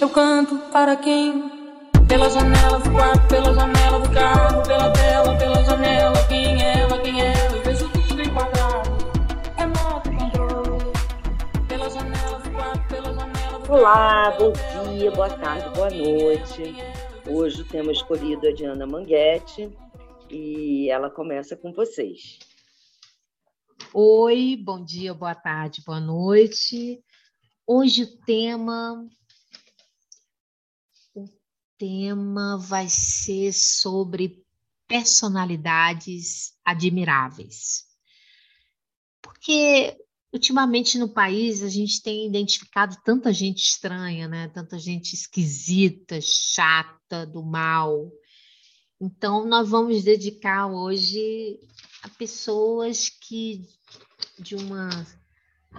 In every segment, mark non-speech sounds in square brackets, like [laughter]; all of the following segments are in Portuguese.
Eu canto para quem? Pela janela do quarto, pela janela do carro, pela tela, pela janela. Quem é ela, quem é ela? Eu vejo tudo enquadrado. Remoto controle. Pela janela do quarto, pela janela do. Olá, bom dia, boa tarde, boa noite. Hoje o tema escolhido é de Ana Manguete e ela começa com vocês. Oi, bom dia, boa tarde, boa noite. Hoje o tema tema vai ser sobre personalidades admiráveis. Porque ultimamente no país a gente tem identificado tanta gente estranha, né? Tanta gente esquisita, chata, do mal. Então nós vamos dedicar hoje a pessoas que de uma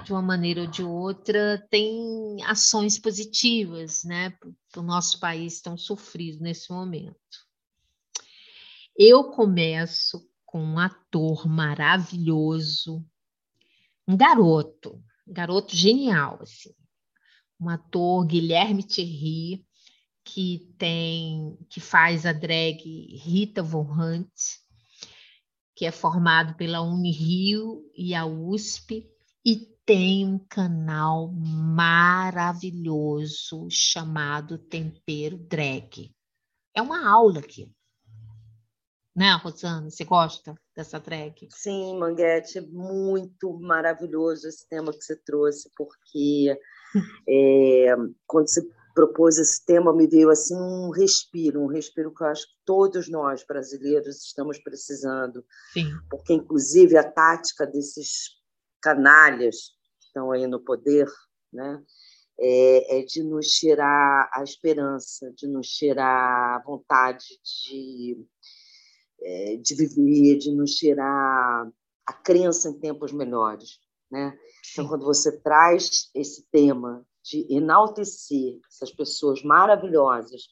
de uma maneira ou de outra, tem ações positivas, né, para o nosso país tão sofrido nesse momento. Eu começo com um ator maravilhoso, um garoto, um garoto genial, assim, um ator Guilherme Thierry, que tem, que faz a drag Rita Von Hunt, que é formado pela Unirio e a USP, e tem um canal maravilhoso chamado Tempero Drag. É uma aula aqui. Né, Rosana? Você gosta dessa drag? Sim, Manguete, é muito maravilhoso esse tema que você trouxe, porque [laughs] é, quando você propôs esse tema, me veio assim um respiro, um respiro que eu acho que todos nós brasileiros estamos precisando. Sim. Porque, inclusive, a tática desses canalhas estão aí no poder, né? É, é, de nos tirar a esperança, de nos tirar a vontade de, é, de viver, de nos tirar a crença em tempos melhores. Né? Então, quando você traz esse tema de enaltecer essas pessoas maravilhosas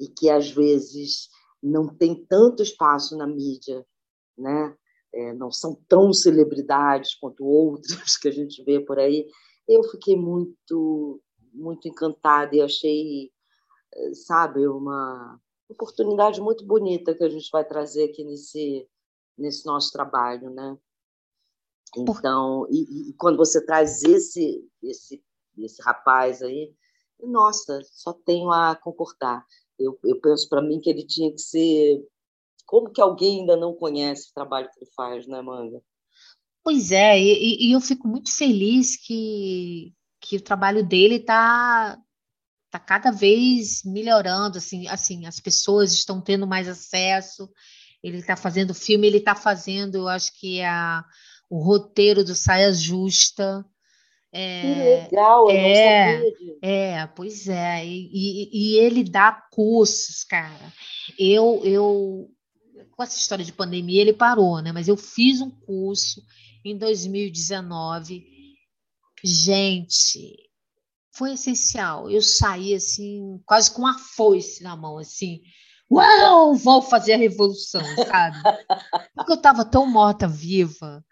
e que às vezes não tem tanto espaço na mídia, né? É, não são tão celebridades quanto outras que a gente vê por aí. Eu fiquei muito, muito encantada e achei, eh, sabe, uma oportunidade muito bonita que a gente vai trazer aqui nesse, nesse nosso trabalho, né? Então, e, e quando você traz esse, esse, esse rapaz aí, nossa, só tenho a concordar. Eu, eu penso para mim que ele tinha que ser como que alguém ainda não conhece o trabalho que ele faz, né, Manga? Pois é, e, e eu fico muito feliz que, que o trabalho dele está tá cada vez melhorando, assim, assim, as pessoas estão tendo mais acesso, ele está fazendo filme, ele está fazendo, eu acho que é a, o roteiro do Saia Justa. É, que legal, eu é, não sabia É, pois é, e, e, e, ele dá cursos, cara. Eu, eu com essa história de pandemia, ele parou, né? Mas eu fiz um curso em 2019. Gente, foi essencial. Eu saí assim, quase com uma foice na mão, assim. Uau, vou fazer a revolução, sabe? [laughs] Porque eu estava tão morta-viva,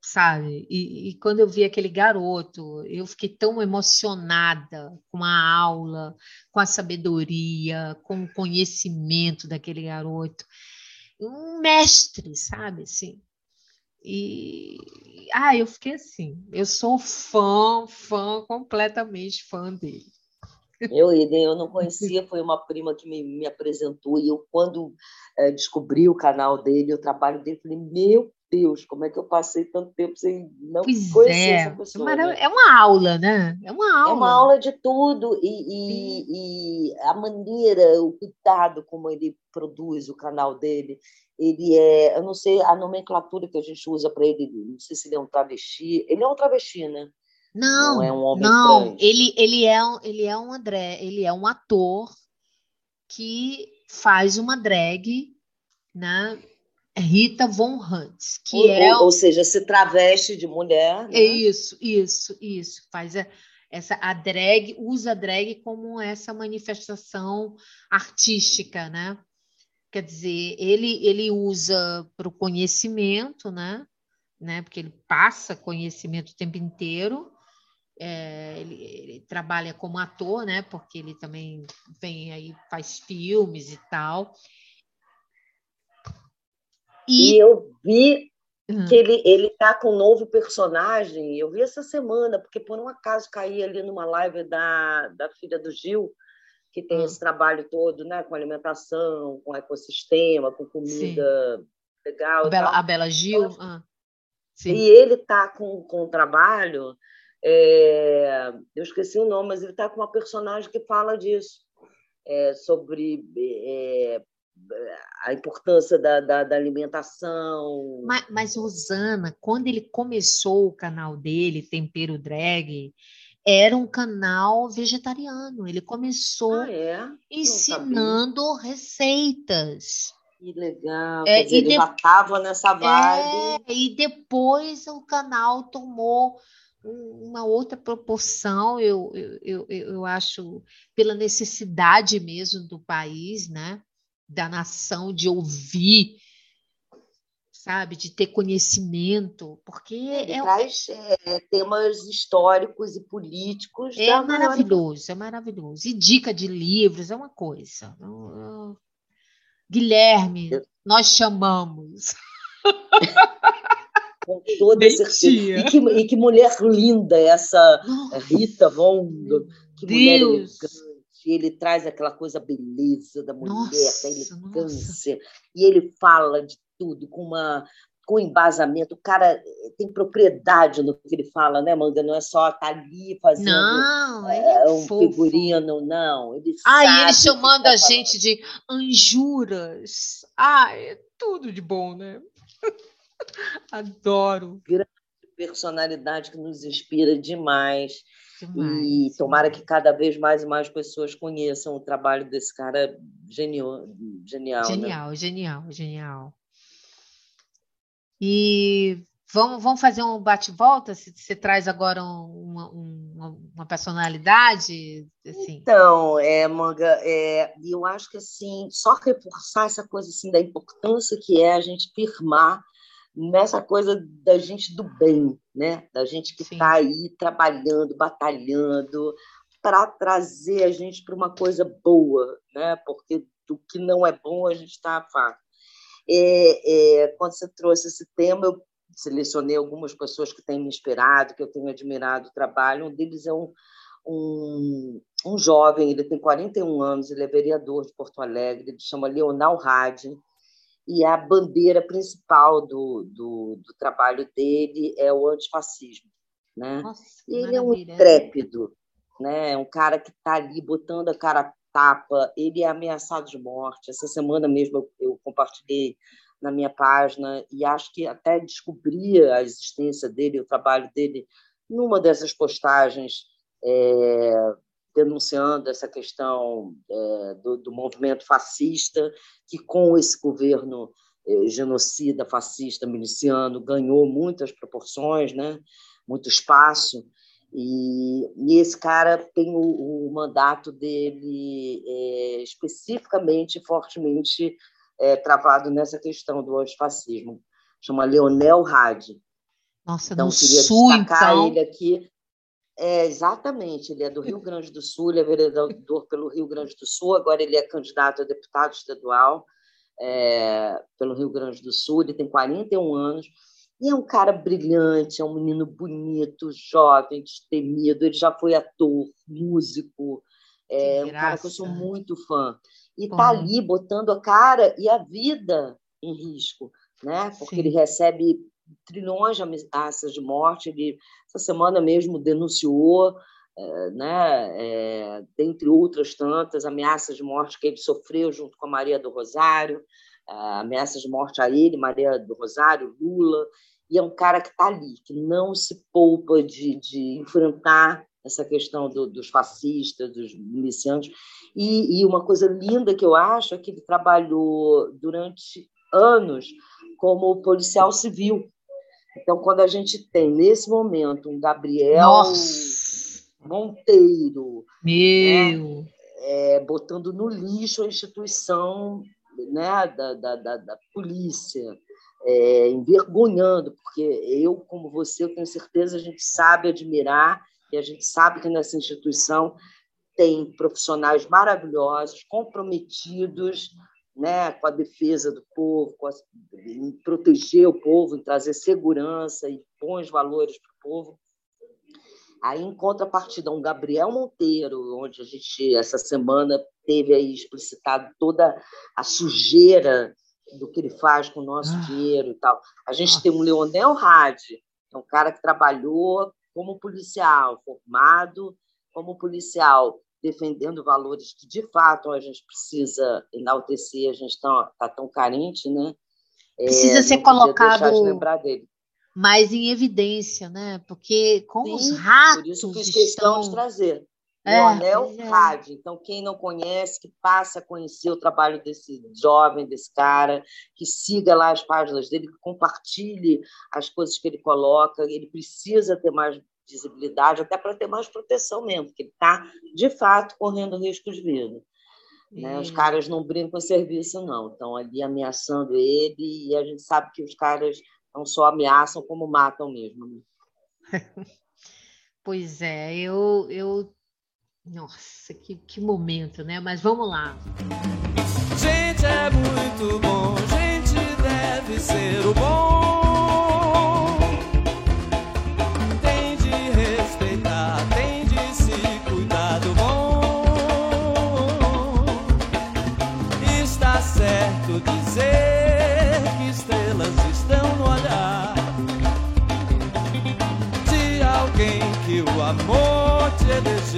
sabe? E, e, quando eu vi aquele garoto, eu fiquei tão emocionada com a aula, com a sabedoria, com o conhecimento daquele garoto um mestre, sabe? Assim. E ah, eu fiquei assim, eu sou fã, fã, completamente fã dele. Eu, eu não [laughs] conhecia, foi uma prima que me, me apresentou, e eu, quando é, descobri o canal dele, o trabalho dele, falei, meu Deus, como é que eu passei tanto tempo sem não pois conhecer é. essa pessoa? Né? É uma aula, né? É uma aula. É uma aula de tudo, e, e, e, a maneira, o cuidado como ele produz o canal dele, ele é, eu não sei a nomenclatura que a gente usa para ele, não sei se ele é um travesti, ele é um travesti, né? Não, não é um homem não, trans. ele ele é ele é um André, ele é um ator que faz uma drag, né? Rita Von Hunt, que ou, é ou, ou seja, se traveste de mulher. Né? Isso, isso, isso. Faz a, essa a drag usa a drag como essa manifestação artística, né? Quer dizer, ele ele usa para o conhecimento, né? né? Porque ele passa conhecimento o tempo inteiro. é, ele, ele, trabalha como ator, né? Porque ele também vem aí, faz filmes e tal. E, e eu vi uhum. que ele ele tá com um novo personagem. Eu vi essa semana, porque por um acaso caí ali numa live da, da filha do Gil, que tem uhum. esse trabalho todo, né? Com alimentação, com ecossistema, com comida Sim. legal. A Bela, a Bela Gil. Então, ah. E ele tá com, com um trabalho é, eu esqueci o nome, mas ele está com uma personagem que fala disso, é, sobre é, a importância da, da, da alimentação. Mas, mas, Rosana, quando ele começou o canal dele, Tempero Drag, era um canal vegetariano. Ele começou ah, é? ensinando receitas. Que legal. É, dizer, ele de... já estava nessa vibe. É, e depois o canal tomou uma outra proporção, eu, eu, eu, eu acho, pela necessidade mesmo do país, né? Da nação, de ouvir, sabe, de ter conhecimento, porque Ele é, traz é, temas históricos e políticos. É maravilhoso, é maravilhoso. E dica de livros é uma coisa. Guilherme, nós chamamos. [laughs] com toda certeza. E que, e que, mulher linda essa Rita Von, que Deus. mulher elegante. Ele traz aquela coisa beleza da mulher, nossa, da elegância. Nossa. E ele fala de tudo com uma com embasamento. O cara eh, tem propriedade no que ele fala, né, Manga? Não é só estar tá ali fazendo não, é, um fofo. figurino, não. Ele ah, ele chamando tá a gente de anjuras. Ah, é tudo de bom, né? [laughs] Adoro. Grande personalidade que nos inspira demais. Demais. E tomara que cada vez mais e mais pessoas conheçam o trabalho desse cara genial. Genial, genial, né? genial, genial. E vamos, vamos fazer um bate-volta? Você, você traz agora uma, uma, uma, personalidade? Assim. Então, é, Manga, é, eu acho que assim, só reforçar essa coisa assim, da importância que é a gente firmar nessa coisa da gente do bem, né? da gente que está aí trabalhando, batalhando para trazer a gente para uma coisa boa, né? porque do que não é bom a gente está afastado. É, é, quando você trouxe esse tema, eu selecionei algumas pessoas que têm me inspirado, que eu tenho admirado o trabalho. Um deles é um, um, um jovem, ele tem 41 anos, ele é vereador de Porto Alegre, ele chama Leonel Hadi, e a bandeira principal do, do, do trabalho dele é o antifascismo. Né? Nossa, ele é um intrépido, né? É um cara que está ali botando a cara a tapa, ele é ameaçado de morte. Essa semana mesmo eu, eu compartilhei na minha página e acho que até descobri a existência dele, o trabalho dele, numa dessas postagens é, denunciando essa questão é, do, do, movimento fascista, que com esse governo é, genocida, fascista, miliciano, ganhou muitas proporções, né? muito espaço. E, e esse cara tem o, o mandato dele é, especificamente, fortemente é, travado nessa questão do antifascismo. Chama Leonel Hadi. Nossa, então, queria sul, destacar então... ele aqui é, exatamente, ele é do Rio Grande do Sul, ele é vereador pelo Rio Grande do Sul, agora ele é candidato a deputado estadual é, pelo Rio Grande do Sul, ele tem 41 anos, e é um cara brilhante, é um menino bonito, jovem, destemido, ele já foi ator, músico, é um cara que eu sou muito fã. E está ali botando a cara e a vida em risco, né? porque Sim. ele recebe trilhões de ameaças de morte. Ele, essa semana mesmo, denunciou, é, né, é, dentre outras tantas, ameaças de morte que ele sofreu junto com a Maria do Rosário, é, ameaças de morte a ele, Maria do Rosário, Lula. E é um cara que está ali, que não se poupa de, de enfrentar essa questão do, dos fascistas, dos milicianos. E, e, uma coisa linda que eu acho é que ele trabalhou durante anos como policial civil. Então, quando a gente tem, nesse momento, um Gabriel Nossa. Monteiro Meu. Né, é, botando no lixo a instituição né, da, da, da, da polícia, é, envergonhando, porque eu, como você, eu tenho certeza, a gente sabe admirar e a gente sabe que nessa instituição tem profissionais maravilhosos, comprometidos né, com a defesa do povo, com a, em proteger o povo, em trazer segurança e bons valores para o povo. Aí, em contrapartida, um Gabriel Monteiro, onde a gente, essa semana, teve aí explicitado toda a sujeira do que ele faz com o nosso ah. dinheiro e tal. A gente Nossa. tem um Leonel Hadi, é um cara que trabalhou como policial, formado como policial, defendendo valores que, de fato, a gente precisa enaltecer, a gente está tá tão carente, né? Precisa é, ser colocado mais em evidência, né? Porque com Sim, os ratos. Por isso que estão... de trazer. É, o Anel é. Rádio. Então, quem não conhece, que passe a conhecer o trabalho desse jovem, desse cara, que siga lá as páginas dele, que compartilhe as coisas que ele coloca. Ele precisa ter mais visibilidade, até para ter mais proteção mesmo, porque ele está, de fato, correndo risco de vida. Né? Os caras não brincam com serviço, não. Estão ali ameaçando ele e a gente sabe que os caras não só ameaçam, como matam mesmo. Né? [laughs] Pois é, eu, eu nossa, que, que momento, né? Mas vamos lá. Gente é muito bom, gente deve ser o bom.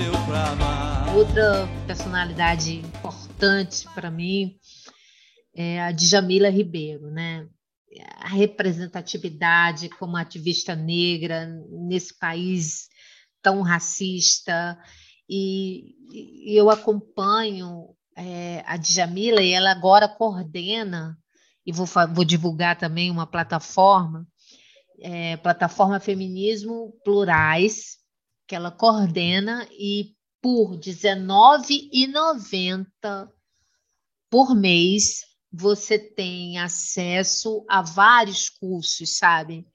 Te elegeu Outra personalidade importante para mim é a Djamila Ribeiro, né? A representatividade como ativista negra nesse país tão racista e, e eu acompanho é, a Djamila e ela agora coordena e vou, vou divulgar também uma plataforma, é, plataforma Feminismo Plurais, que ela coordena e por R$19,90 por mês você tem acesso a vários cursos, sabe?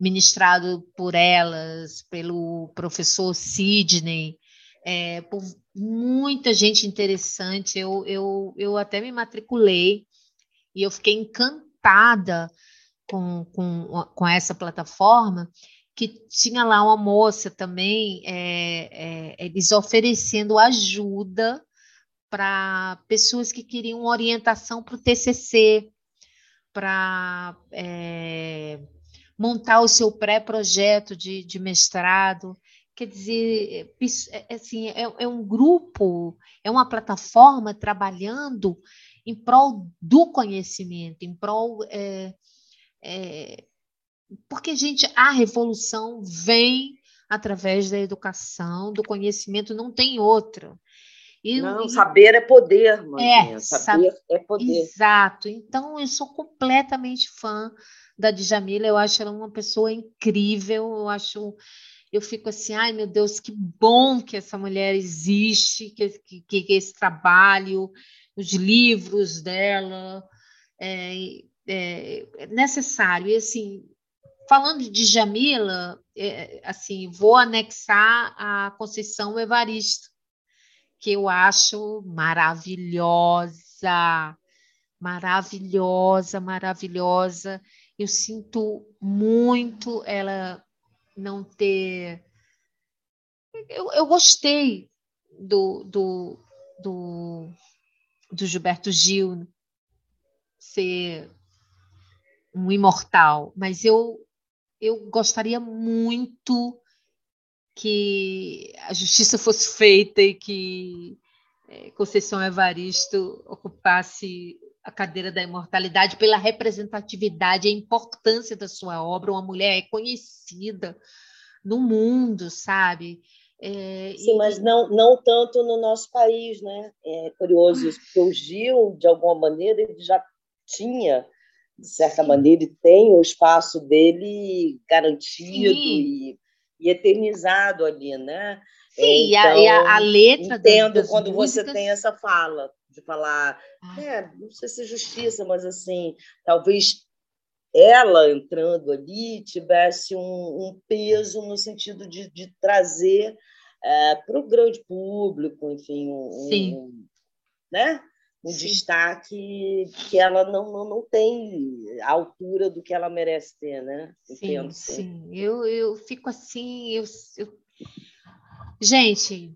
Ministrado por elas, pelo professor Sidney, é, por muita gente interessante. Eu, eu, eu até me matriculei e eu fiquei encantada com, com, com essa plataforma que tinha lá uma moça também, é, é, eles oferecendo ajuda para pessoas que queriam orientação para o TCC, para é, montar o seu pré-projeto de, de, mestrado. Quer dizer, é, é, assim, é, é, um grupo, é uma plataforma trabalhando em prol do conhecimento, em prol é, é, porque, gente, a revolução vem através da educação, do conhecimento, não tem outra. E, não, e... saber é poder, mãe. É, saber é poder. Exato. Então, eu sou completamente fã da Djamila, eu acho ela uma pessoa incrível, eu acho eu fico assim, ai meu Deus, que bom que essa mulher existe, que, que, que esse trabalho, os livros dela é, é, é necessário. E assim, Falando de Jamila, é, assim, vou anexar a Conceição Evaristo, que eu acho maravilhosa, maravilhosa, maravilhosa. Eu sinto muito ela não ter. Eu, eu gostei do, do, do, do Gilberto Gil ser um imortal, mas eu eu gostaria muito que a justiça [laughs] fosse feita e que é, Conceição Evaristo ocupasse a cadeira da imortalidade pela representatividade e a importância da sua obra, uma mulher reconhecida no mundo, sabe? É, Sim, e... mas não, não tanto no nosso país, né? É curioso isso, porque o Gil, de alguma maneira, ele já tinha de certa Sim. maneira, ele tem o espaço dele garantido e, e, eternizado ali, né? Sim, então, e, a, e a, então, letra entendo das, quando músicas... você tem essa fala de falar, ah. é, não sei se justiça, mas assim, talvez ela entrando ali tivesse um, um peso no sentido de, de trazer é, para o grande público, enfim, um, um né? Um Sim. destaque que ela não, não, não tem a altura do que ela merece ter, né? Entendo, sim, sim. Eu, eu fico assim, eu, eu... Gente,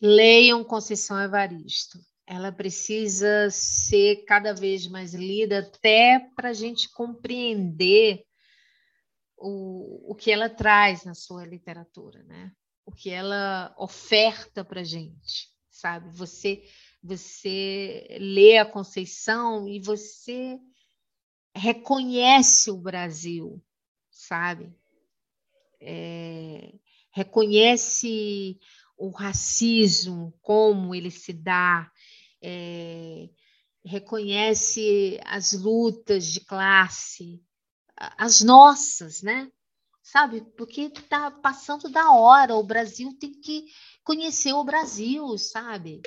leiam Conceição Evaristo. Ela precisa ser cada vez mais lida até para a gente compreender o, o que ela traz na sua literatura, né? O que ela oferta para a gente, sabe? Você você lê a Conceição e você reconhece o Brasil, sabe? É, reconhece o racismo, como ele se dá, é, reconhece as lutas de classe, as nossas, né? Sabe? Porque está passando da hora, o Brasil tem que conhecer o Brasil, sabe?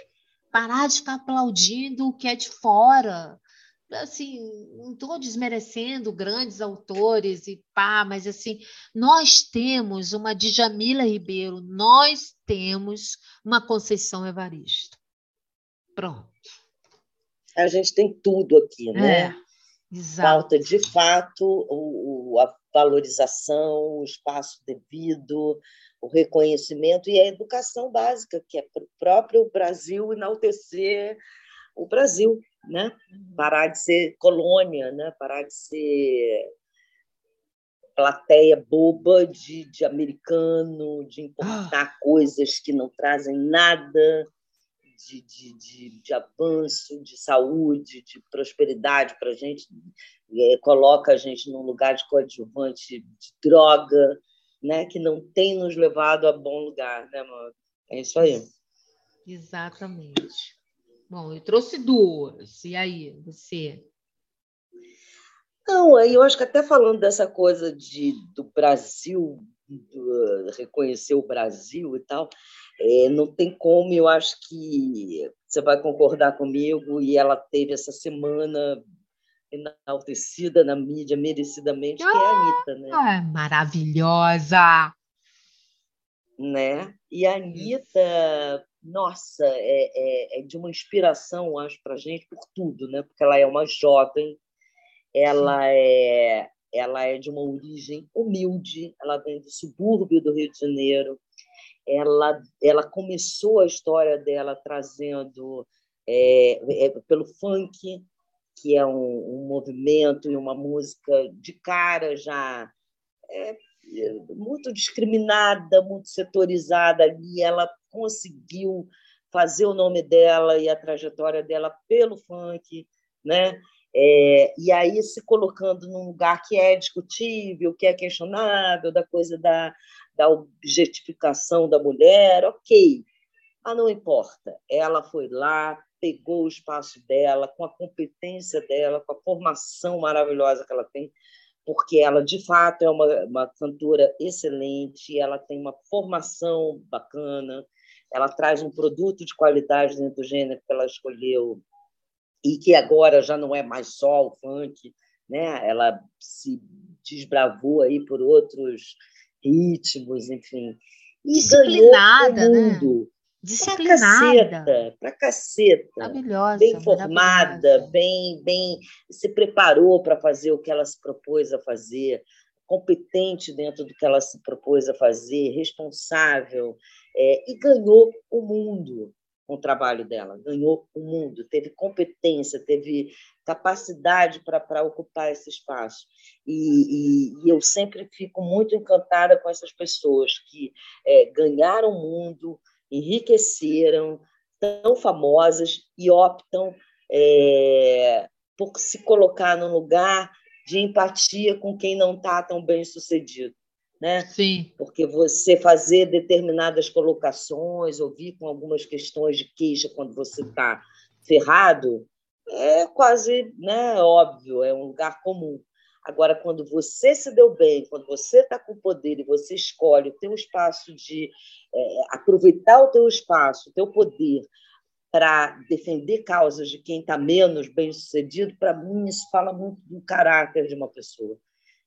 Parar de ficar aplaudindo o que é de fora. Assim, não estou desmerecendo grandes autores e pá, mas assim, nós temos uma Djamila Ribeiro, nós temos uma Conceição Evaristo. Pronto. A gente tem tudo aqui, né? É, exato. Falta, de fato, o, a valorização, o espaço devido, o reconhecimento e a educação básica, que é para o próprio Brasil enaltecer o Brasil, né? Uhum. parar de ser colônia, né? parar de ser plateia boba de, de americano, de importar ah. [gasps] coisas que não trazem nada de, de, de, de avanço, de saúde, de prosperidade para a gente, é, coloca a gente num lugar de coadjuvante de droga, né, que não tem nos levado a bom lugar, né, mano? É isso aí. Exatamente. Bom, eu trouxe duas. E aí, você? Não, aí eu acho que até falando dessa coisa de, do Brasil, do, reconhecer o Brasil e tal, é, não tem como, eu acho que você vai concordar comigo, e ela teve essa semana enaltecida na mídia merecidamente, ah, que é a Anitta, né? Ah, maravilhosa! Né? E a Anitta, nossa, é, é, é de uma inspiração, acho, para a gente, por tudo, né? Porque ela é uma jovem, ela é, ela é de uma origem humilde, ela vem do subúrbio do Rio de Janeiro, ela, ela começou a história dela trazendo é, é, pelo funk, que é um, um, movimento e uma música de cara já é, muito discriminada, muito setorizada ali. Ela conseguiu fazer o nome dela e a trajetória dela pelo funk, né? É, e aí se colocando num lugar que é discutível, que é questionável, da coisa da, da objetificação da mulher, ok, mas não importa. Ela foi lá, pegou o espaço dela, com a competência dela, com a formação maravilhosa que ela tem, porque ela, de fato, é uma, uma cantora excelente, ela tem uma formação bacana, ela traz um produto de qualidade dentro do gênero que ela escolheu e que agora já não é mais só o funk, né? Ela se desbravou aí por outros ritmos, enfim. E Disciplinada, né? mundo. Né? Disciplinada. Para caceta. Maravilhosa. Bem formada, bem, bem se preparou para fazer o que ela se propôs a fazer, competente dentro do que ela se propôs a fazer, responsável, é, e ganhou o mundo com o trabalho dela, ganhou o mundo, teve competência, teve capacidade para ocupar esse espaço. E, e, e, eu sempre fico muito encantada com essas pessoas que é, ganharam o mundo, enriqueceram, tão famosas e optam é, por se colocar num lugar de empatia com quem não está tão bem sucedido. Né? Sim. Porque você fazer determinadas colocações, ouvir com algumas questões de queixa quando você está ferrado, é quase né, óbvio, é um lugar comum. Agora, quando você se deu bem, quando você está com poder e você escolhe o teu espaço de é, aproveitar o teu espaço, o teu poder para defender causas de quem está menos bem sucedido, para mim isso fala muito do caráter de uma pessoa.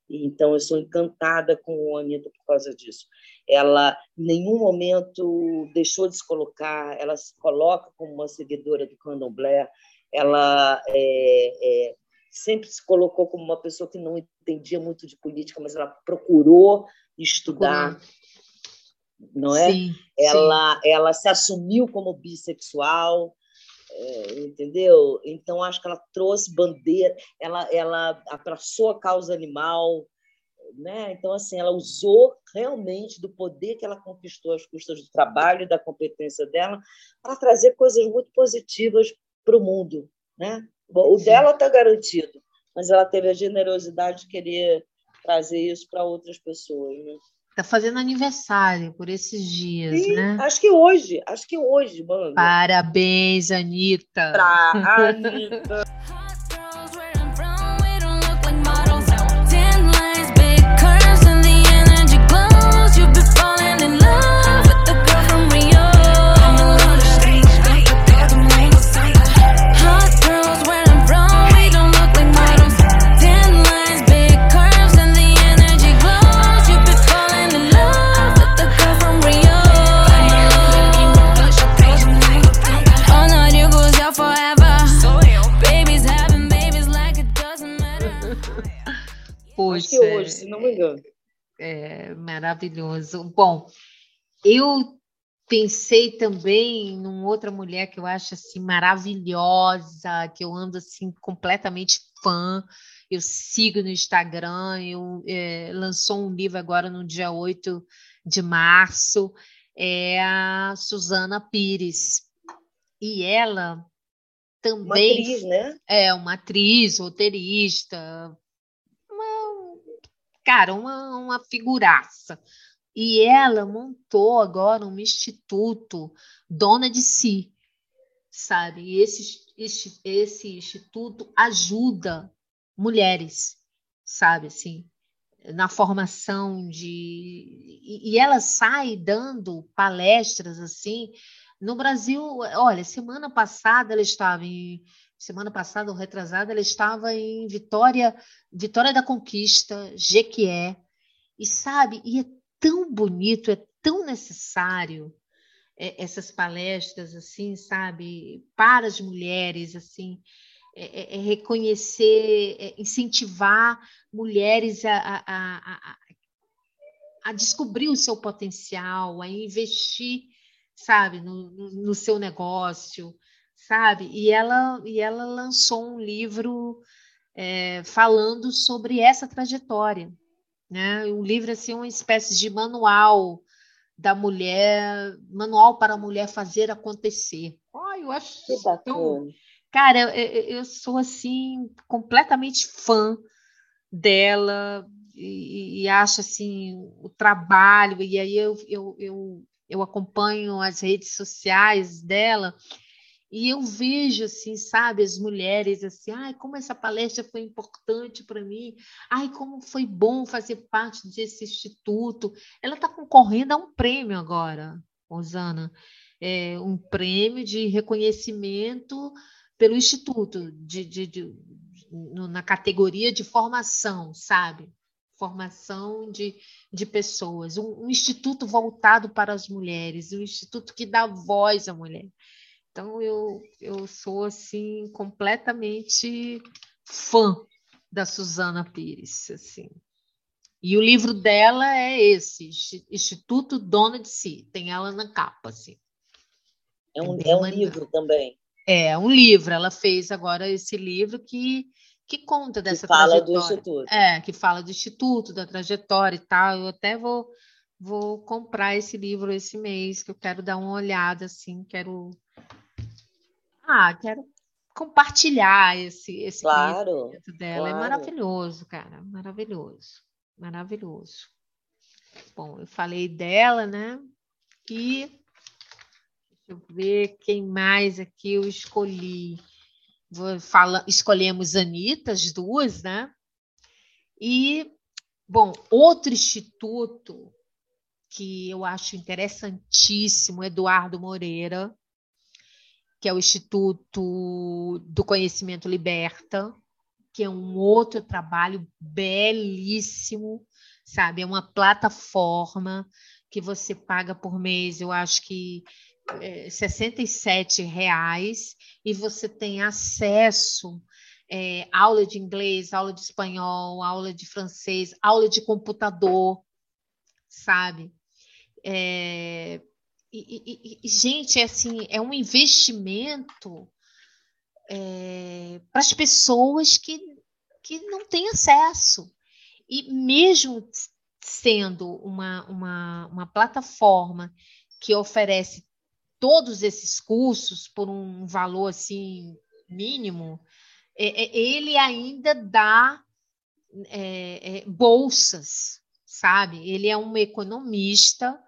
Então, eu sou encantada com a Anitta por causa disso. Ela, em nenhum momento, deixou de se colocar, ela se coloca como uma seguidora do candomblé, ela é, é, sempre se colocou como uma pessoa que não entendia muito de política, mas ela procurou estudar, não é? Sim, ela, sim. ela se assumiu como bissexual, é, entendeu? Então acho que ela trouxe bandeira, ela, ela abraçou a causa animal, né? Então assim ela usou realmente do poder que ela conquistou às custas do trabalho e da competência dela para trazer coisas muito positivas para o mundo, né? O Sim. dela está garantido, mas ela teve a generosidade de querer trazer isso para outras pessoas, né? Tá fazendo aniversário por esses dias, Sim, né? Acho que hoje, acho que hoje, mano. Parabéns, Anitta. Pra [laughs] Anitta. Não me engano. É maravilhoso. Bom, eu pensei também em outra mulher que eu acho assim maravilhosa, que eu ando assim completamente fã. Eu sigo no Instagram, eu é, lançou um livro agora no dia 8 de março, é a Suzana Pires. E ela também uma atriz, né? é uma atriz, roteirista, cara, uma, uma figuraça. E ela montou agora um instituto dona de si, sabe? E esse, esse, esse instituto ajuda mulheres, sabe? Assim, na formação de. E, ela sai dando palestras assim. No Brasil, olha, semana passada ela estava em semana passada ou retrasada, ela estava em Vitória, Vitória da Conquista, Jequié, e sabe, e é tão bonito, é tão necessário é, essas palestras, assim, sabe, para as mulheres, assim, é, é, é reconhecer, é incentivar mulheres a, a, a, a, descobrir o seu potencial, a investir, sabe, no, no, no seu negócio, sabe? E ela, e ela lançou um livro é, falando sobre essa trajetória, né? Um livro assim, uma espécie de manual da mulher, manual para a mulher fazer acontecer. Ai, eu acho que tão... Cara, eu, eu, sou assim completamente fã dela e, e, acho assim o trabalho e aí eu, eu, eu, eu acompanho as redes sociais dela e eu vejo, assim, sabe, as mulheres assim, ai, como essa palestra foi importante para mim, ai, como foi bom fazer parte desse instituto. Ela está concorrendo a um prêmio agora, Rosana, é, um prêmio de reconhecimento pelo instituto, de, de, de, na categoria de formação, sabe? Formação de, de pessoas, um, um instituto voltado para as mulheres, um instituto que dá voz à mulher. Então eu, eu sou assim completamente fã da Suzana Pires, assim. E o livro dela é esse, Instituto Dona de Si, tem ela na capa, assim. É um, é, um livro também. É, um livro. Ela fez agora esse livro que, que conta dessa que fala trajetória. do Instituto. É, que fala do Instituto, da trajetória e tal. Eu até vou, vou comprar esse livro esse mês, que eu quero dar uma olhada, assim, quero ah, quero compartilhar esse, esse claro, conhecimento dela. É claro. É maravilhoso, cara. Maravilhoso. Maravilhoso. Bom, eu falei dela, né? E deixa eu ver quem mais aqui eu escolhi. Vou fala, escolhemos Anitta, as duas, né? E, bom, outro instituto que eu acho interessantíssimo, Eduardo Moreira, que é o Instituto do Conhecimento Liberta, que é um outro trabalho belíssimo, sabe? É uma plataforma que você paga por mês, eu acho que é, 67 reais, e você tem acesso é, aula de inglês, aula de espanhol, aula de francês, aula de computador, sabe? É, e, e, gente, é assim, é um investimento é, para as pessoas que, que não têm acesso. E mesmo sendo uma, uma, uma plataforma que oferece todos esses cursos por um valor assim mínimo, é, é, ele ainda dá é, é, bolsas, sabe? Ele é um economista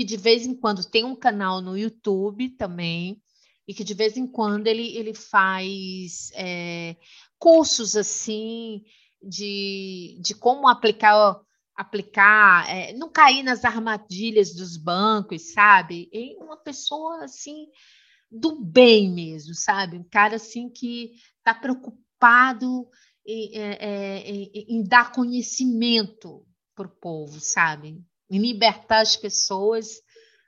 que de vez em quando tem um canal no YouTube também, e que de vez em quando ele, ele faz é, cursos assim de, de como aplicar aplicar, é, não cair nas armadilhas dos bancos, sabe? E uma pessoa assim do bem mesmo, sabe? Um cara assim que está preocupado em, é, é, em, em, dar conhecimento para o povo, sabe? Em libertar as pessoas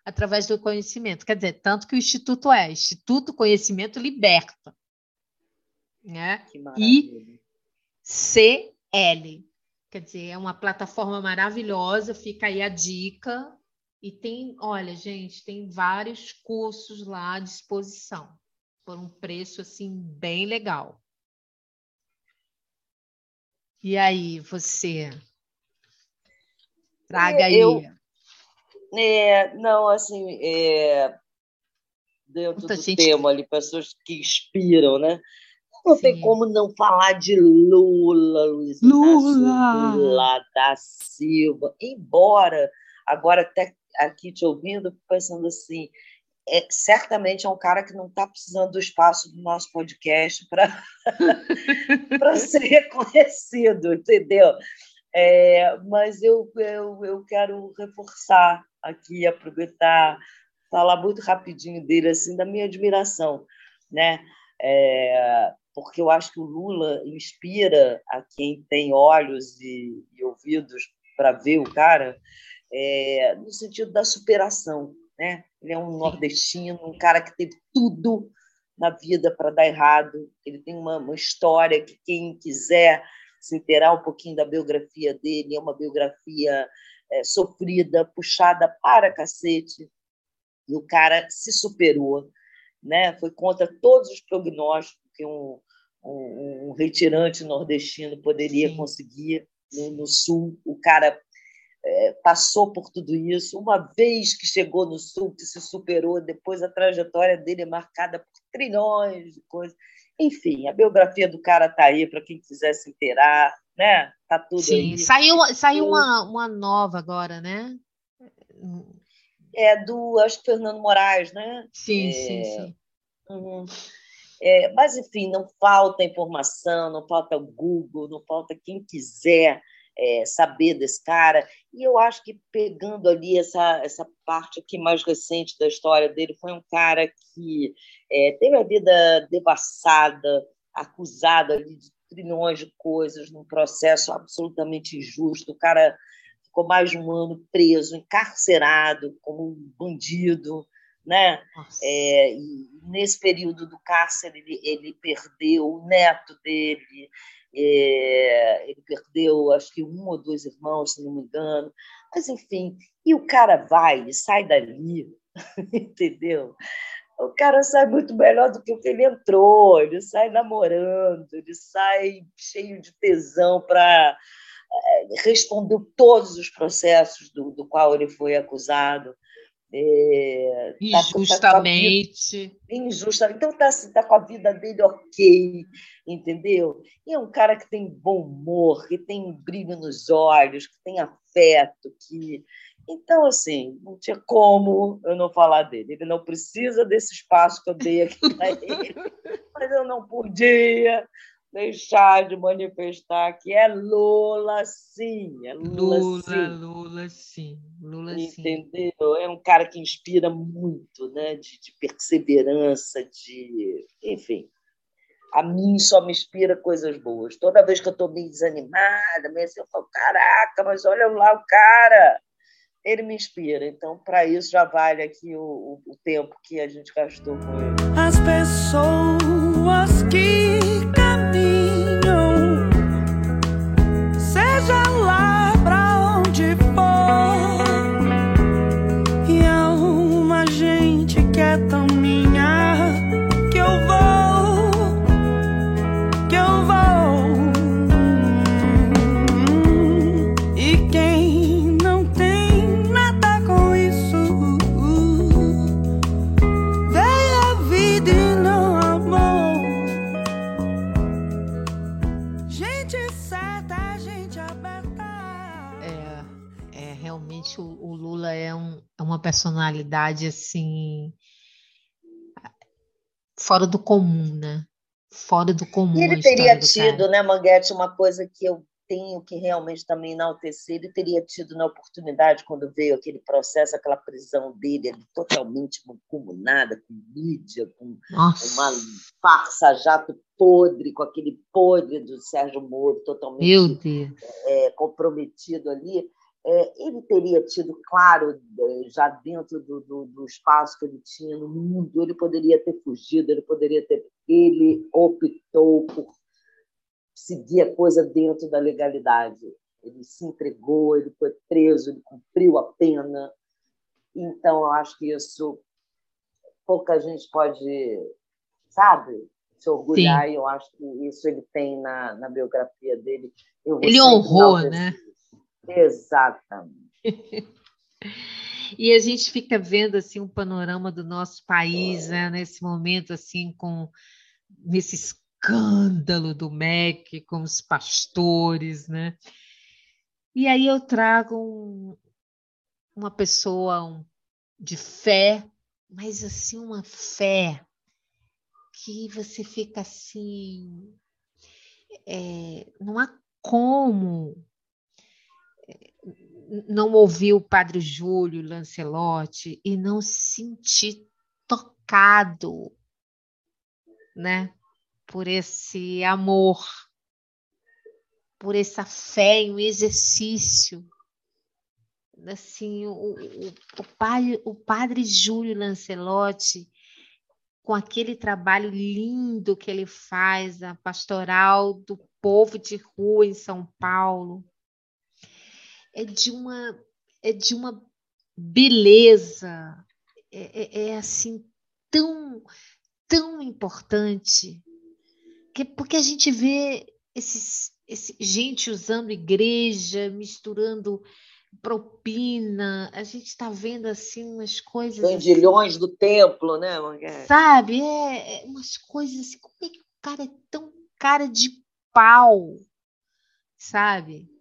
através do conhecimento. Quer dizer, tanto que o Instituto é, Instituto Conhecimento Liberta. Né? ICL. Quer dizer, é uma plataforma maravilhosa, fica aí a dica. E tem, olha, gente, tem vários cursos lá à disposição, por um preço assim bem legal. E aí, você? Traga aí. Eu, é, não, assim, é, dentro Muita do gente... tema ali, pessoas que inspiram, né? Não Sim. tem como não falar de Lula, Luiz Lula. Lula da Silva, embora agora até aqui te ouvindo, pensando assim, é, certamente é um cara que não está precisando do espaço do nosso podcast para [laughs] ser reconhecido, entendeu? É, mas eu, eu, eu quero reforçar aqui, aproveitar, falar muito rapidinho dele, assim, da minha admiração, né? É, porque eu acho que o Lula inspira a quem tem olhos e, e ouvidos para ver o cara, é, no sentido da superação. Né? Ele é um nordestino, um cara que teve tudo na vida para dar errado. Ele tem uma, uma, história que quem quiser se inteirar um pouquinho da biografia dele é uma biografia é, sofrida, puxada para cacete. E o cara se superou, né? Foi contra todos os prognósticos que um, um, um retirante nordestino poderia Sim. conseguir no, no sul. O cara é, passou por tudo isso. Uma vez que chegou no Sul, que se superou, depois a trajetória dele é marcada por trilhões de coisas. Enfim, a biografia do cara está aí para quem quiser se inteirar, né? Tá tudo Sim, aí. Saiu, saiu uma, uma nova agora, né? É do, acho que Fernando Moraes, né? Sim, é, sim, sim. Uhum. É, mas, enfim, não falta informação, não falta Google, não falta quem quiser é, saber desse cara. E eu acho que pegando ali essa, essa parte aqui mais recente da história dele, foi um cara que é, teve a vida devassada, acusado ali de trilhões de coisas, num processo absolutamente injusto. O cara ficou mais de um ano preso, encarcerado como um bandido. Né? É, e nesse período do cárcere, ele, ele perdeu o neto dele, é, ele perdeu, acho que um ou dois irmãos, se não me engano. Mas, enfim, e o cara vai e sai dali, [laughs] entendeu? O cara sai muito melhor do que o que ele entrou, ele sai namorando, ele sai cheio de tesão para é, responder todos os processos do, do qual ele foi acusado. É, Injustamente. Tá, tá injustamente. Então está tá com a vida dele ok, entendeu? E é um cara que tem bom humor, que tem brilho nos olhos, que tem afeto, que. Então, assim, não tinha como eu não falar dele. Ele não precisa desse espaço que eu dei aqui para [laughs] ele, mas eu não podia deixar de manifestar que é Lula sim, é Lula, Lula sim. Lula sim, Lula Entendeu? Sim. É um cara que inspira muito, né? De, de, perseverança, de, enfim. a mim só me inspira coisas boas. Toda vez que eu estou meio desanimada, meio assim, eu falo, caraca, mas olha lá o cara, ele me inspira. Então, para isso, já vale aqui o, o, o tempo que a gente gastou com ele. As pessoas que personalidade assim fora do comum, né? Fora do comum. E ele teria do tido, né, Manguete, uma coisa que eu tenho que realmente também enaltecer, ele teria tido na oportunidade, quando veio aquele processo, aquela prisão dele, ali, totalmente mancomunada, com mídia, com Nossa, uma farsa jato podre, com aquele podre do Sérgio Moro totalmente meu Deus. é, comprometido ali, é, ele teria tido, claro, é, já dentro do, do, do espaço que ele tinha no mundo, ele poderia ter fugido, ele poderia ter. Ele optou por seguir a coisa dentro da legalidade. Ele se entregou, ele foi preso, ele cumpriu a pena. Então, eu acho que isso pouca gente pode, sabe, se orgulhar, e eu acho que isso ele tem na, na biografia dele. Ele honrou, né? Exatamente. [laughs] E a gente fica vendo assim um panorama do nosso país, né, nesse momento assim com esse escândalo do MEC com os pastores, né? E aí eu trago um- uma pessoa um- de fé, mas assim uma fé que você fica assim, é, não há como não ouvir o Padre Júlio Lancelotti e não se sentir tocado, né, por esse amor, por essa fé em um exercício. Assim, o, o, o, padre, o padre Júlio Lancelotti, com aquele trabalho lindo que ele faz, a pastoral do povo de rua em São Paulo, é de uma é de uma beleza. É, é, é assim tão tão importante que porque a gente vê esses, esse, gente usando igreja misturando propina. A gente está vendo assim umas coisas assim, Bandilhões do templo, né, Manguete? sabe? É, é umas coisas assim como é que o cara é tão cara de pau sabe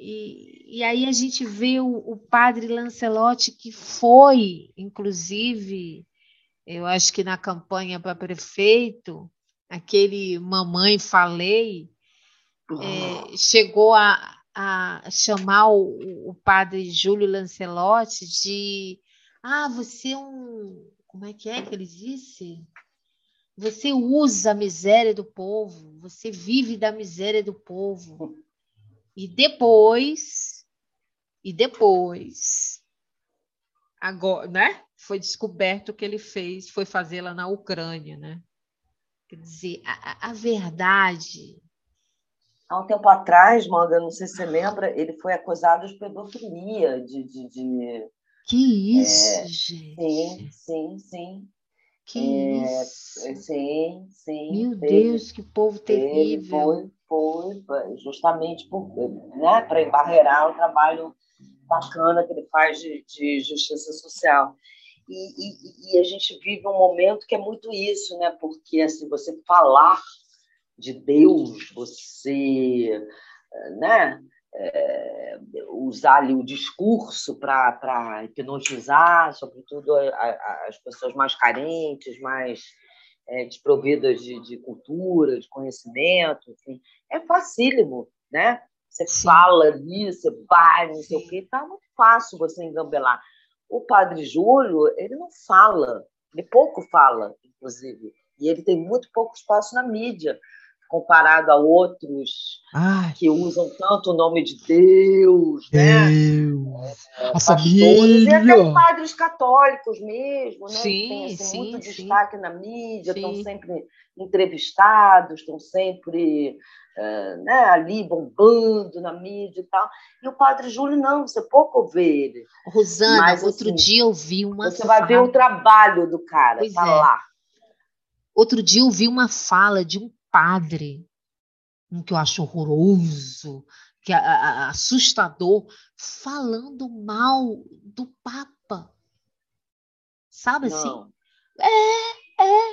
e, e aí a gente vê o, o padre Lancelotti, que foi, inclusive, eu acho que na campanha para prefeito, aquele Mamãe Falei, é, chegou a, a chamar o, o padre Júlio Lancelotti de ah, você é um. Como é que é que ele disse? Você usa a miséria do povo, você vive da miséria do povo. E depois, e depois, agora, né? Foi descoberto que ele fez, foi fazer lá na Ucrânia, né? Quer dizer, a, a verdade. Há um tempo atrás, Manga, não sei se você lembra, ele foi acusado de pedofilia, de. de, de... Que isso, É, gente? Sim, sim, sim. Que É? Sim, sim. Meu teve- Deus, que povo terrível. foi, foi, justamente por, né, para embarrear o trabalho bacana que ele faz de, de justiça social. E, e, e a gente vive um momento que é muito isso, né? Porque assim, você falar de Deus, você, né? É, usar ali o discurso para hipnotizar, sobretudo a- a- as pessoas mais carentes, mais é, desprovidas de, de cultura, de conhecimento, enfim, é facílimo, né? Você Sim. fala ali, você vai, não sei Sim. o quê, tá muito fácil você engambelar. O padre Júlio, ele não fala, ele pouco fala, inclusive. E ele tem muito pouco espaço na mídia, comparado a outros Ai. que usam tanto o nome de Deus, né? Deus, é, a família. E até padres católicos mesmo, né? Sim, tem assim, sim, muito sim. destaque na mídia, estão sempre entrevistados, estão sempre uh, né, ali bombando na mídia e tal. E o padre Júlio, não, você pouco vê ele. Rosana, Mas, outro assim, dia eu vi uma. Você vai ver o trabalho do cara, pois tá é. lá. Outro dia eu vi uma fala de um padre, um que eu acho horroroso, que é assustador, falando mal do Papa. Sabe assim? Não. É, é,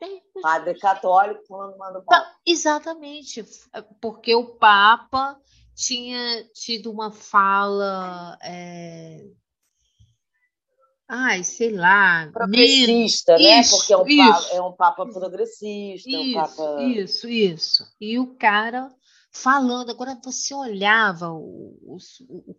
é. Padre católico falando mal do Papa. Exatamente, é, porque o Papa tinha tido uma fala é, ai, sei lá. Progressista, né? Isso, Porque é um, papa, é um papa progressista. Isso, um papa... isso, isso. E o cara falando, agora você olhava o, o, o,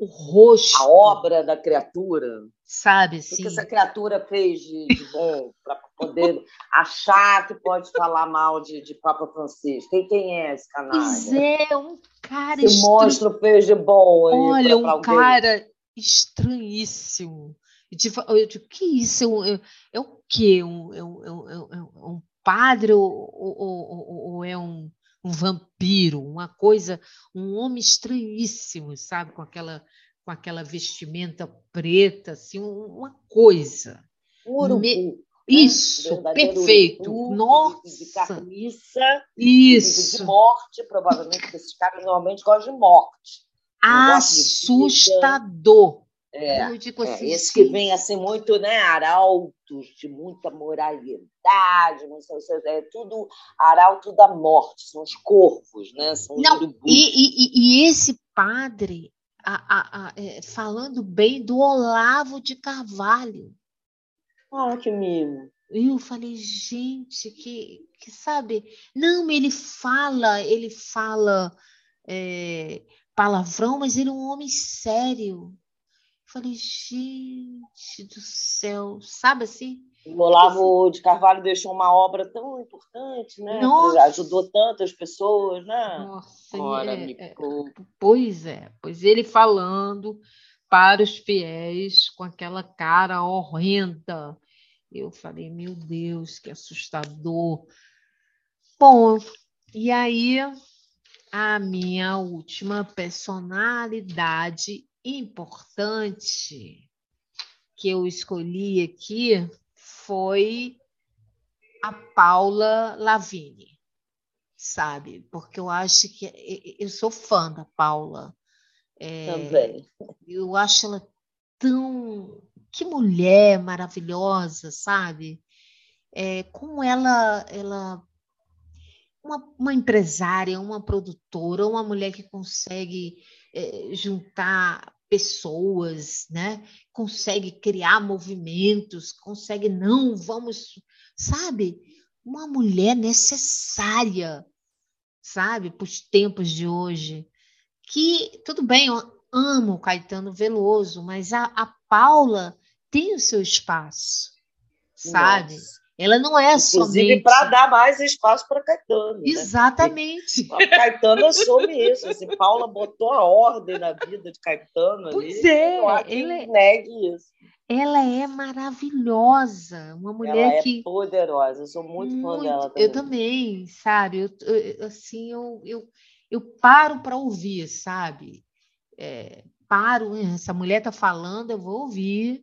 o rosto. A obra da criatura. Sabe, assim. O que essa criatura fez de, de bom para poder achar que pode falar mal de, de Papa Francisco? Quem, quem é esse canal? Pois é, um cara. Que mostra o fez de bom. Olha, um cara estranhíssimo. Eu digo, que isso? É, é, é o quê? Um, é, um, é, um padre ou, ou, ou, ou é um, um, vampiro? Uma coisa, um homem estranhíssimo, sabe? Com aquela, com aquela vestimenta preta, assim, uma coisa. Urubu. Me... Né? Isso, perfeito. Urubu, Nossa. De carniça, isso. de morte, provavelmente, esses caras normalmente gostam de morte assustador. É, é, esse que vem assim muito, né, arautos de muita moralidade, não sei, é tudo arauto da morte, são os corvos, né? São não, e, e, e, esse padre a, a, a, é, falando bem do Olavo de Carvalho. Ah, que mimo. Eu falei, gente, que, que sabe? Não, ele fala, ele fala. É, palavrão, mas ele é um homem sério. Eu falei, gente do céu, sabe assim? O Olavo de Carvalho deixou uma obra tão importante, né? Nossa. Ajudou tantas pessoas, né? Nossa, Ora, é, é, pois é, pois ele falando para os fiéis com aquela cara horrenda. Eu falei, meu Deus, que assustador. Bom, e aí a minha última personalidade importante que eu escolhi aqui foi a Paula Lavigne, sabe? Porque eu acho que eu sou fã da Paula. É, Também. Eu acho ela tão que mulher maravilhosa, sabe? É, como ela ela uma, uma empresária, uma produtora, uma mulher que consegue é, juntar pessoas, né? Consegue criar movimentos, consegue não, vamos, sabe? Uma mulher necessária, sabe, para os tempos de hoje. Que tudo bem, eu amo o Caetano Veloso, mas a, a Paula tem o seu espaço, sabe? Nossa. Ela não é Inclusive, somente. para dar mais espaço para Caetano. Né? Exatamente. Né? Caetano assume isso. Assim, Paula botou a ordem na vida de Caetano. Pois ali, é. Não há ela... negue isso. Ela é maravilhosa, uma mulher ela é que. poderosa, eu sou muito, muito fã dela também. Eu também, sabe? Eu, eu assim, eu, eu, eu paro para ouvir, sabe? É, paro, essa mulher está falando, eu vou ouvir,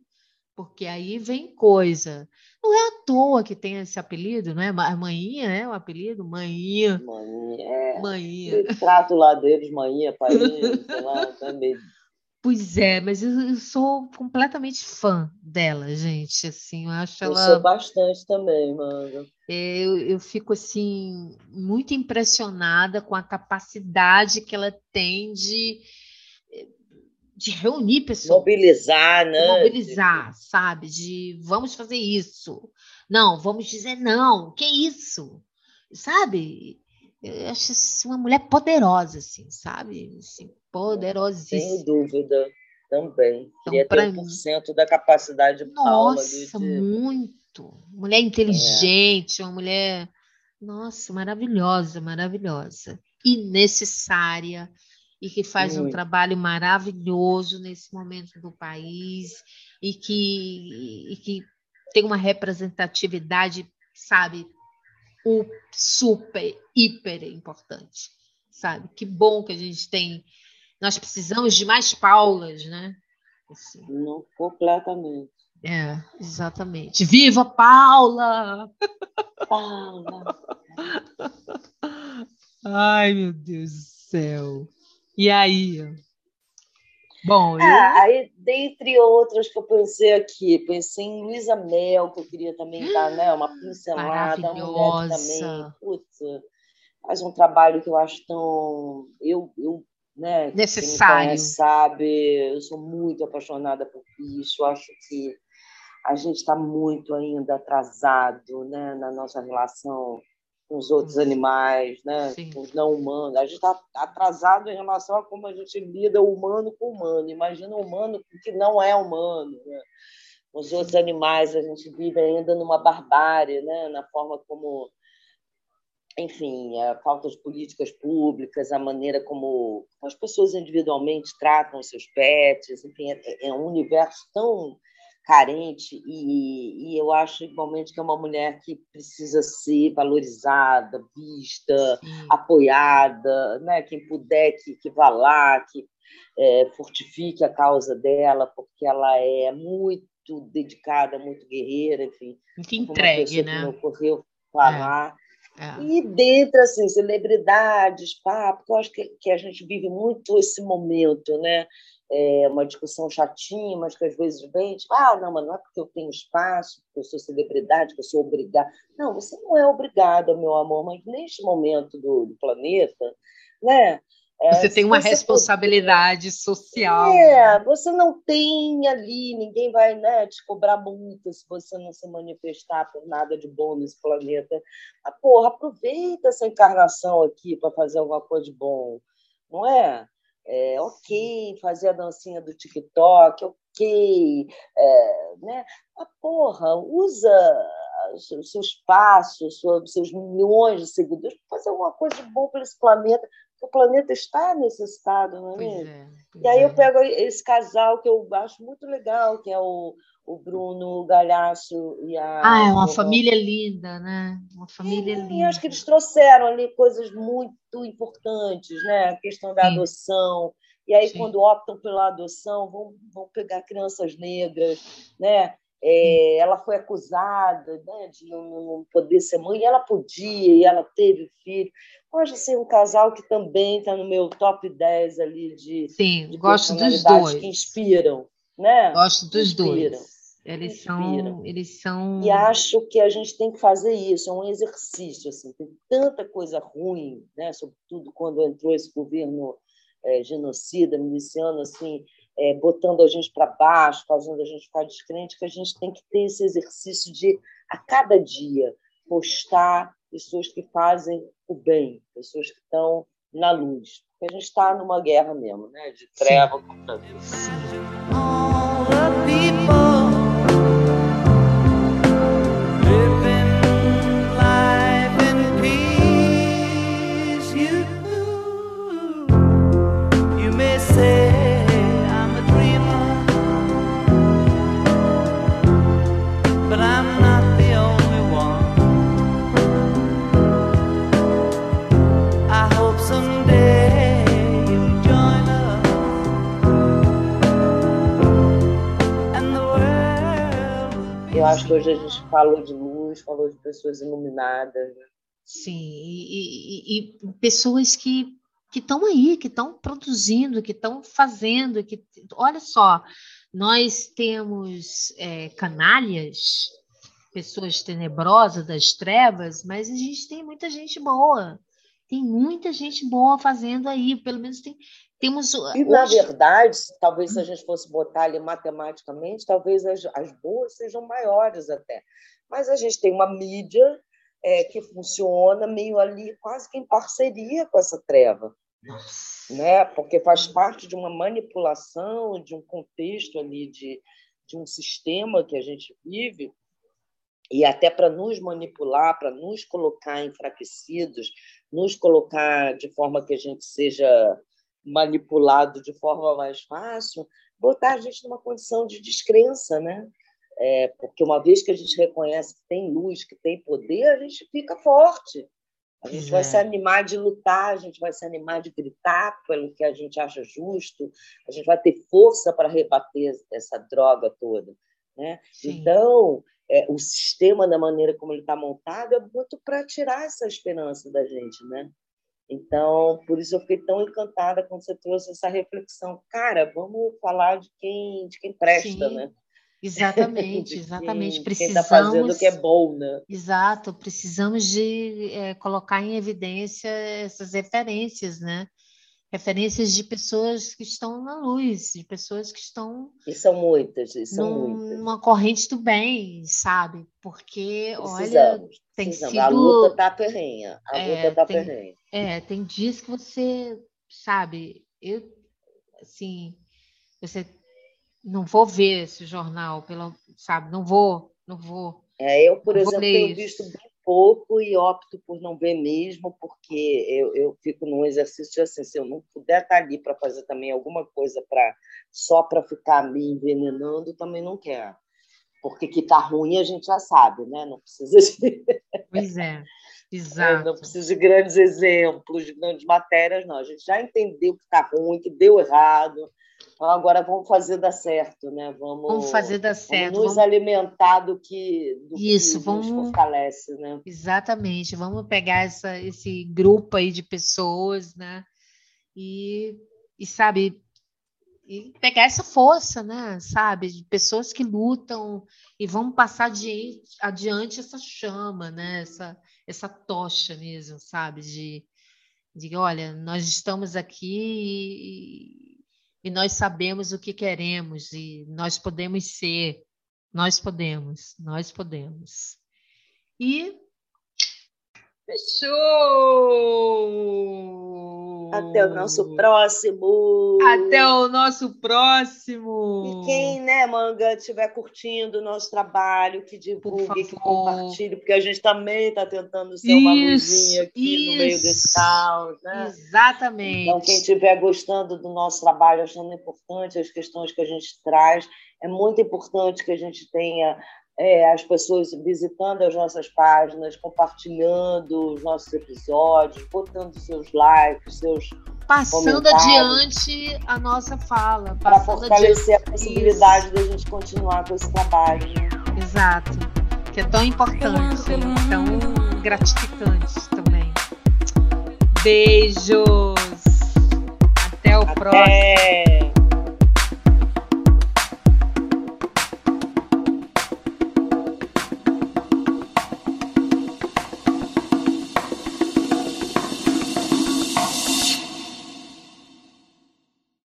porque aí vem coisa. Não é à toa que tem esse apelido, não é? Maninha é o apelido? Maninha. Maninha, é. Maninha. trato lá deles, maninha, painha, [laughs] sei lá, também. Pois é, mas eu, eu, sou completamente fã dela, gente. Assim, eu acho eu ela. Eu sou bastante também, mano. Eu, eu fico assim muito impressionada com a capacidade que ela tem de de reunir pessoas. Mobilizar, né? Mobilizar, sabe? De vamos fazer isso. Não, vamos dizer não. Que isso? Sabe? Eu acho assim, uma mulher poderosa, assim, sabe? Assim, poderosíssima. Sem dúvida, também. Então, Queria ter 1% mim... da capacidade de Nossa, de... muito, mulher inteligente, é. uma mulher, nossa, maravilhosa, maravilhosa, e necessária e que faz Muito. um trabalho maravilhoso nesse momento do país e que, e que tem uma representatividade, sabe, o super, hiper importante, sabe? Que bom que a gente tem. Nós precisamos de mais Paulas, né? Assim. Não, completamente. É, exatamente. Viva Paula! Paula! [laughs] Ai, meu Deus do céu. E aí? Bom, é, eu... aí, dentre outras que eu pensei aqui, pensei em Luísa Mel, que eu queria também dar né, uma pincelada, uma mulher também, putz, faz um trabalho que eu acho tão. Eu, eu né, necessário. Conhece, sabe, eu sou muito apaixonada por isso, acho que a gente está muito ainda atrasado né, na nossa relação com os outros animais, né? com os não humanos. A gente está atrasado em relação a como a gente lida o humano com o humano. Imagina o humano que não é humano. Né? Os outros animais, a gente vive ainda numa barbárie, né? na forma como. Enfim, a falta de políticas públicas, a maneira como as pessoas individualmente tratam os seus pets, enfim, é, é um universo tão carente e, e, eu acho igualmente que é uma mulher que precisa ser valorizada, vista, Sim. apoiada, né? Quem puder que, que vá lá, que é, fortifique a causa dela, porque ela é muito dedicada, muito guerreira, enfim. Muito entregue, né? Que me ocorreu falar. É. É. E dentre assim, celebridades, papo, eu acho que, que a gente vive muito esse momento, né? É, uma discussão chatinha, mas que às vezes vem, tipo, ah, não, mas não é porque eu tenho espaço, porque eu sou celebridade, que eu sou obrigada. Não, você não é obrigada, meu amor, mas neste momento do, do planeta, né? É, você tem uma você responsabilidade social. É, você não tem ali, ninguém vai né, te cobrar multa se você não se manifestar por nada de bom nesse planeta. Ah, porra, aproveita essa encarnação aqui para fazer alguma coisa de bom, não é? É, ok, fazer a dancinha do TikTok, ok, é, né? Mas, porra, usa o seu espaço, seus milhões de seguidores para fazer alguma coisa de bom para esse planeta, porque o planeta está necessitado, não é mesmo? É, e aí é. eu pego esse casal que eu acho muito legal, que é o, o Bruno Galhaço e a. Ah, é uma família linda, né? Uma família e, linda. E acho que eles trouxeram ali coisas muito importantes, né? A questão da Sim. adoção. E aí, Sim. quando optam pela adoção, vão, vão pegar crianças negras, né? É, ela foi acusada né, de não, não, poder ser mãe, e ela podia, e ela teve filho. Pode ser um casal que também está no meu top 10 ali de, Sim, de gosto dos dois. que inspiram. Né? Gosto dos inspiram. dois. Eles são, eles são. E acho que a gente tem que fazer isso, é um exercício. Assim, tem tanta coisa ruim, né? sobretudo quando entrou esse governo é, genocida, miliciano, assim, é, botando a gente para baixo, fazendo a gente ficar descrente, que a gente tem que ter esse exercício de, a cada dia, postar pessoas que fazem o bem, pessoas que estão na luz. Porque a gente está numa guerra mesmo, né? de treva contra luz. Hoje a gente falou de luz, falou de pessoas iluminadas. Né? Sim, e, e, e pessoas que que estão aí, que estão produzindo, que estão fazendo, que olha só, nós temos é, canalhas, pessoas tenebrosas das trevas, mas a gente tem muita gente boa, tem muita gente boa fazendo aí, pelo menos tem, temos. E, hoje... na verdade, talvez se a gente fosse botar ali matematicamente, talvez as, as boas sejam maiores até. Mas a gente tem uma mídia é, que funciona meio ali, quase que em parceria com essa treva. Né? Porque faz parte de uma manipulação, de um contexto ali, de, de um sistema que a gente vive, e até para nos manipular, para nos colocar enfraquecidos, nos colocar de forma que a gente seja manipulado de forma mais fácil, botar a gente numa condição de descrença, né? É, porque uma vez que a gente reconhece que tem luz, que tem poder, a gente fica forte. A gente é. vai se animar de lutar, a gente vai se animar de gritar pelo que a gente acha justo, a gente vai ter força para rebater essa droga toda. Né? Então, é, o sistema, da maneira como ele está montado, é muito para tirar essa esperança da gente. Né? Então, por isso eu fiquei tão encantada quando você trouxe essa reflexão. Cara, vamos falar de quem, de quem presta, Sim. né? Exatamente, [laughs] exatamente. Quem, precisamos. Quem fazendo o que é bom, né? Exato, precisamos de é, colocar em evidência essas referências, né? Referências de pessoas que estão na luz, de pessoas que estão. E são muitas, e são num, muitas. Numa corrente do bem, sabe? Porque, precisamos, olha, tem precisamos. sido. A luta tá perrenha, a é, luta tá tem, perrenha. É, tem dias que você, sabe, eu, assim, você não vou ver esse jornal, pelo, sabe? Não vou, não vou. É, eu, por exemplo, tenho visto pouco e opto por não ver mesmo, porque eu, eu fico num exercício assim, se eu não puder estar ali para fazer também alguma coisa para só para ficar me envenenando, também não quero. Porque que tá ruim a gente já sabe, né? Não precisa de... [laughs] Pois é, exato. Não precisa de grandes exemplos, de grandes matérias, não. A gente já entendeu que está ruim, que deu errado, agora vamos fazer dar certo, né? Vamos, vamos fazer dar certo. Vamos nos vamos... alimentar do que, do Isso, que vamos... nos fortalece, né? Exatamente. Vamos pegar essa, esse grupo aí de pessoas, né? E, e sabe, e pegar essa força, né? Sabe, de pessoas que lutam e vão passar adiante, adiante essa chama, né? Essa, essa tocha mesmo, sabe? De, de olha, nós estamos aqui e, e nós sabemos o que queremos e nós podemos ser, nós podemos, nós podemos. E fechou! Até o nosso próximo! Até o nosso próximo! E quem, né, Manga, estiver curtindo o nosso trabalho, que divulgue, que compartilhe, porque a gente também está tentando ser isso, uma luzinha aqui isso, no meio desse caos, né? Exatamente. Então, quem estiver gostando do nosso trabalho, achando importante as questões que a gente traz, é muito importante que a gente tenha é, as pessoas visitando as nossas páginas, compartilhando os nossos episódios, botando seus likes, seus passando adiante a nossa fala, para fortalecer adiante. a possibilidade da gente continuar com esse trabalho. Exato, que é tão importante, tão gratificante também. Beijos, até o Até. próximo.